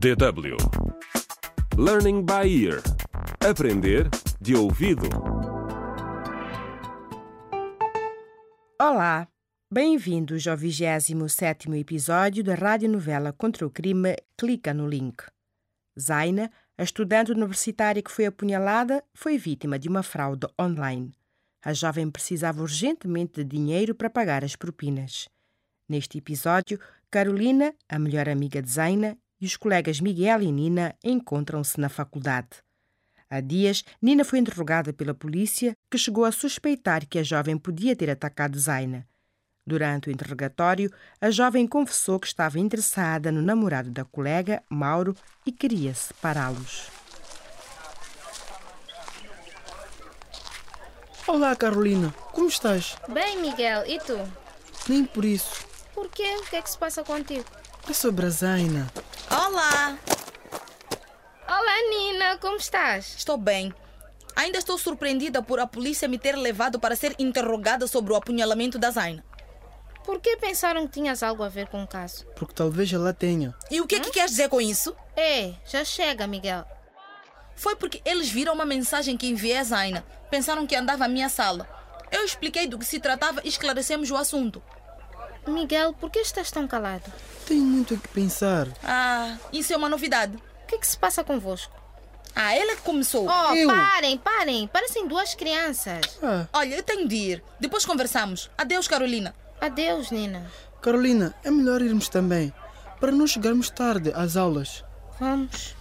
DW Learning by Ear Aprender de ouvido. Olá, bem-vindos ao 27º episódio da radionovela contra o crime Clica no Link. Zaina, a estudante universitária que foi apunhalada, foi vítima de uma fraude online. A jovem precisava urgentemente de dinheiro para pagar as propinas. Neste episódio, Carolina, a melhor amiga de Zaina, e os colegas Miguel e Nina encontram-se na faculdade. Há dias, Nina foi interrogada pela polícia, que chegou a suspeitar que a jovem podia ter atacado Zaina. Durante o interrogatório, a jovem confessou que estava interessada no namorado da colega, Mauro, e queria separá-los. Olá, Carolina. Como estás? Bem, Miguel, e tu? Nem por isso. Por quê? O que é que se passa contigo? É sobre a Zaina. Olá, Olá, Nina, como estás? estou bem. Ainda estou surpreendida por a polícia me ter levado para ser interrogada sobre o apunhalamento da Zaina. Por que pensaram que tinhas algo a ver com o caso? Porque talvez ela tenha. E o que é que queres dizer com isso? Ei, já chega, Miguel. Foi porque eles viram uma mensagem que enviei a Zaina. Pensaram que andava à minha sala. Eu expliquei do que se tratava e esclarecemos o assunto. Miguel, por que estás tão calado? Tenho muito a que pensar. Ah, isso é uma novidade. O que é que se passa convosco? Ah, ela que começou. Oh, Eu? parem, parem. Parecem duas crianças. Ah, Olha, eu tenho de ir. Depois conversamos. Adeus, Carolina. Adeus, Nina. Carolina, é melhor irmos também. Para não chegarmos tarde às aulas. Vamos.